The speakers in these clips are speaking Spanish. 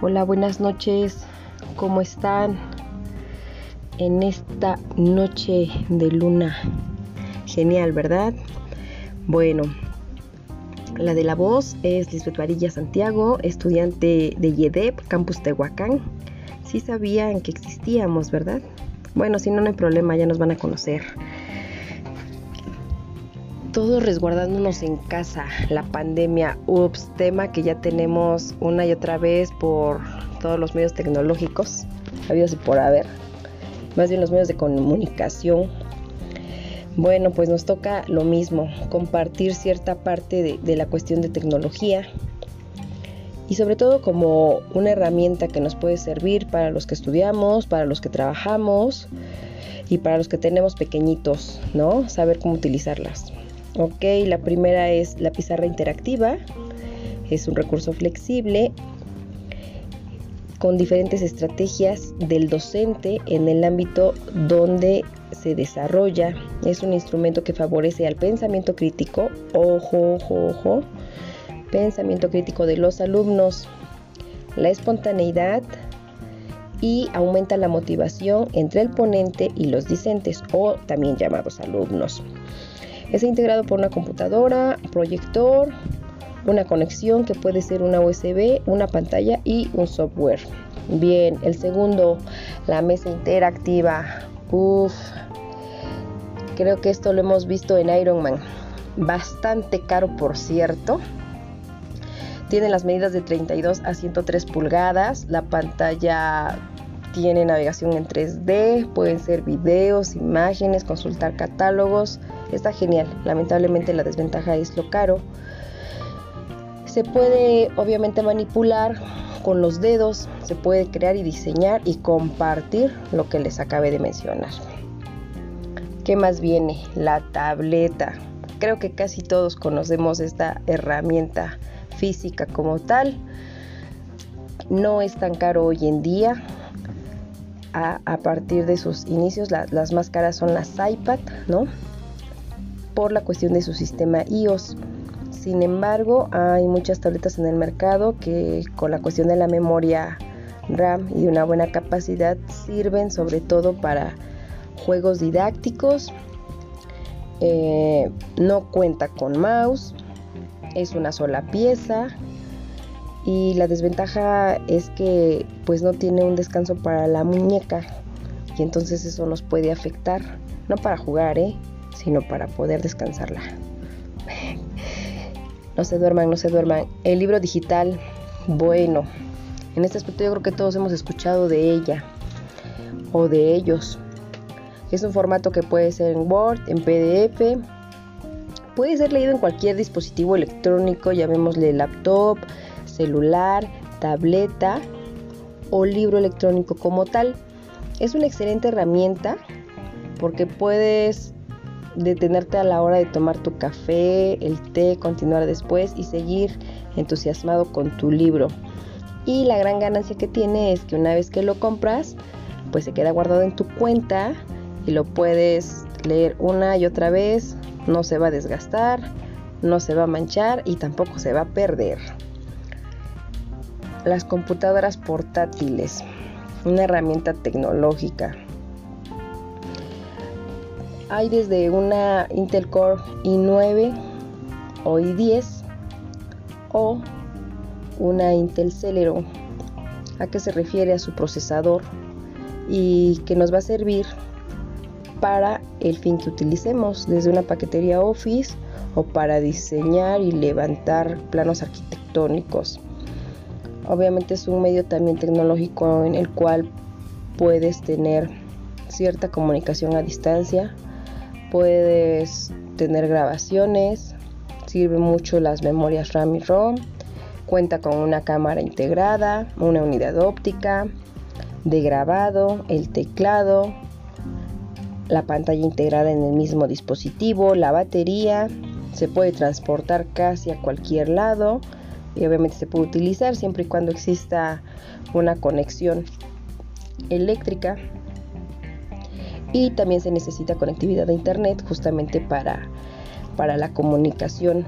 Hola, buenas noches. ¿Cómo están? En esta noche de luna. Genial, ¿verdad? Bueno, la de la voz es Lisbeth Varilla Santiago, estudiante de YEDEP, Campus Tehuacán. Sí sabían que existíamos, ¿verdad? Bueno, si no, no hay problema, ya nos van a conocer. Todos resguardándonos en casa, la pandemia, ups, tema que ya tenemos una y otra vez por todos los medios tecnológicos, habidos y por haber, más bien los medios de comunicación. Bueno, pues nos toca lo mismo, compartir cierta parte de, de la cuestión de tecnología y sobre todo como una herramienta que nos puede servir para los que estudiamos, para los que trabajamos y para los que tenemos pequeñitos, ¿no? Saber cómo utilizarlas. Ok, la primera es la pizarra interactiva. Es un recurso flexible con diferentes estrategias del docente en el ámbito donde se desarrolla. Es un instrumento que favorece al pensamiento crítico, ojo, ojo, ojo, pensamiento crítico de los alumnos, la espontaneidad y aumenta la motivación entre el ponente y los discentes o también llamados alumnos. Es integrado por una computadora, proyector, una conexión que puede ser una USB, una pantalla y un software. Bien, el segundo, la mesa interactiva. Uf, creo que esto lo hemos visto en Iron Man. Bastante caro, por cierto. Tiene las medidas de 32 a 103 pulgadas. La pantalla tiene navegación en 3D, pueden ser videos, imágenes, consultar catálogos. Está genial. Lamentablemente la desventaja es lo caro. Se puede obviamente manipular con los dedos, se puede crear y diseñar y compartir lo que les acabé de mencionar. ¿Qué más viene? La tableta. Creo que casi todos conocemos esta herramienta física como tal. No es tan caro hoy en día. A, partir de sus inicios, la, las más caras son las iPad, ¿no? Por la cuestión de su sistema iOS. Sin embargo, hay muchas tabletas en el mercado que con la cuestión de la memoria RAM y una buena capacidad sirven sobre todo para juegos didácticos. Eh, no cuenta con mouse, es una sola pieza y la desventaja es que pues no tiene un descanso para la muñeca y entonces eso nos puede afectar, no para jugar, ¿eh? sino para poder descansarla. No se duerman, no se duerman. El libro digital, bueno, en este aspecto yo creo que todos hemos escuchado de ella o de ellos. Es un formato que puede ser en Word, en PDF, puede ser leído en cualquier dispositivo electrónico, llamémosle laptop, celular, tableta o libro electrónico como tal. Es una excelente herramienta porque puedes detenerte a la hora de tomar tu café, el té, continuar después y seguir entusiasmado con tu libro. Y la gran ganancia que tiene es que una vez que lo compras, pues se queda guardado en tu cuenta y lo puedes leer una y otra vez, no se va a desgastar, no se va a manchar y tampoco se va a perder. Las computadoras portátiles, una herramienta tecnológica hay desde una Intel Core i9 o i10 o una Intel Celeron. ¿A qué se refiere a su procesador? Y que nos va a servir para el fin que utilicemos, desde una paquetería Office o para diseñar y levantar planos arquitectónicos. Obviamente es un medio también tecnológico en el cual puedes tener cierta comunicación a distancia, puedes tener grabaciones, sirve mucho las memorias RAM y ROM, cuenta con una cámara integrada, una unidad óptica de grabado, el teclado, la pantalla integrada en el mismo dispositivo, la batería, se puede transportar casi a cualquier lado y obviamente se puede utilizar siempre y cuando exista una conexión eléctrica y también se necesita conectividad a internet justamente para, para la comunicación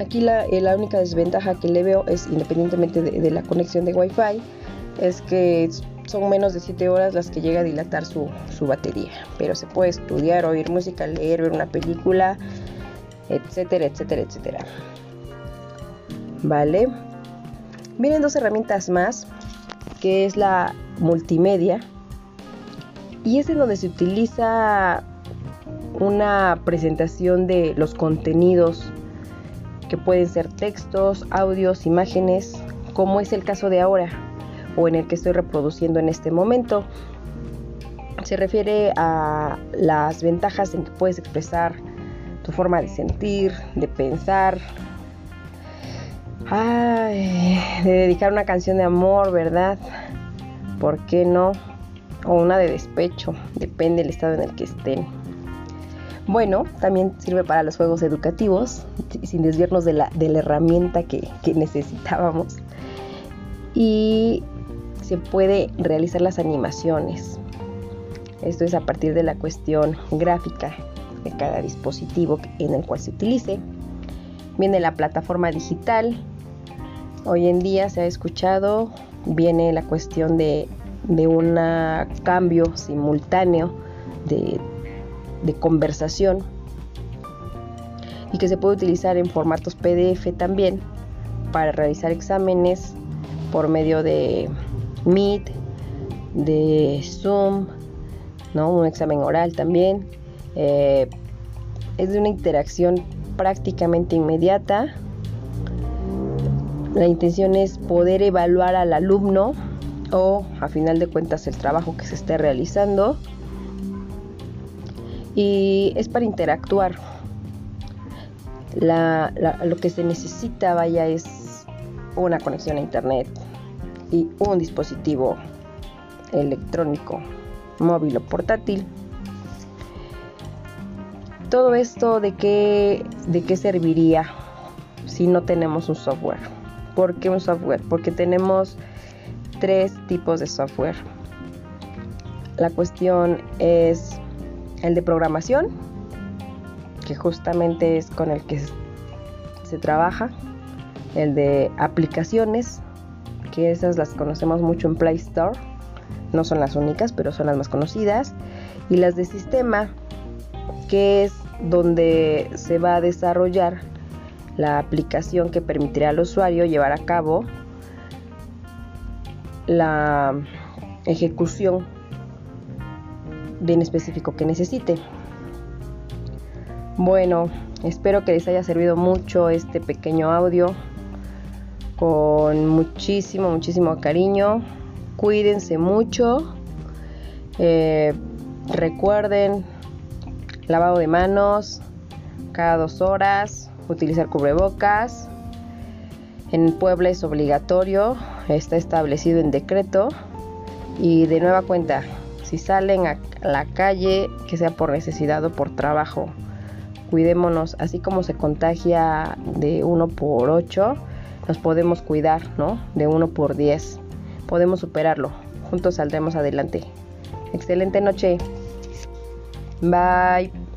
Aquí la, la, única desventaja que le veo es, independientemente de, de la conexión de Wi-Fi, es que son menos de 7 horas las que llega a dilatar su, su, batería. Pero se puede estudiar, oír música, leer, ver una película, etcétera, etcétera, etcétera. Vale. Vienen dos herramientas más, que es la multimedia. Y es en donde se utiliza una presentación de los contenidos que pueden ser textos, audios, imágenes, como es el caso de ahora o en el que estoy reproduciendo en este momento. Se refiere a las ventajas en que puedes expresar tu forma de sentir, de pensar, De dedicar una canción de amor, ¿verdad? ¿Por qué no? O una de despecho, depende del estado en el que estén. Bueno, también sirve para los juegos educativos, sin desviarnos de la, de la herramienta que, que necesitábamos. Y se puede realizar las animaciones. Esto es a partir de la cuestión gráfica de cada dispositivo en el cual se utilice. Viene la plataforma digital, Hoy en día se ha escuchado, viene la cuestión de, un cambio simultáneo de, de conversación y que se puede utilizar en formatos PDF también para realizar exámenes por medio de Meet, de Zoom, ¿no? un examen oral también. Eh, es de una interacción prácticamente inmediata la intención es poder evaluar al alumno o a final de cuentas el trabajo que se esté realizando y es para interactuar. lo que se necesita, vaya, es una conexión a internet y un dispositivo electrónico, móvil o portátil. Todo esto de qué, de qué serviría si no tenemos un software. ¿Por qué un software? Porque tenemos tres tipos de software. La cuestión es el de programación, que justamente es con el que se trabaja. El de aplicaciones, que esas las conocemos mucho en Play Store. No son las únicas, pero son las más conocidas. Y las de sistema, que es donde se va a desarrollar la aplicación que permitirá al usuario llevar a cabo la ejecución bien específico que necesite. Bueno, espero que les haya servido mucho este pequeño audio con muchísimo, muchísimo cariño. Cuídense mucho. Eh, recuerden lavado de manos cada dos horas utilizar cubrebocas. En Puebla es obligatorio, está establecido en decreto. Y de nueva cuenta, si salen a la calle, que sea por necesidad o por trabajo, cuidémonos, así como se contagia de 1 por 8, nos podemos cuidar, ¿no? De 1 por 10. Podemos superarlo. Juntos saldremos adelante. Excelente noche. Bye.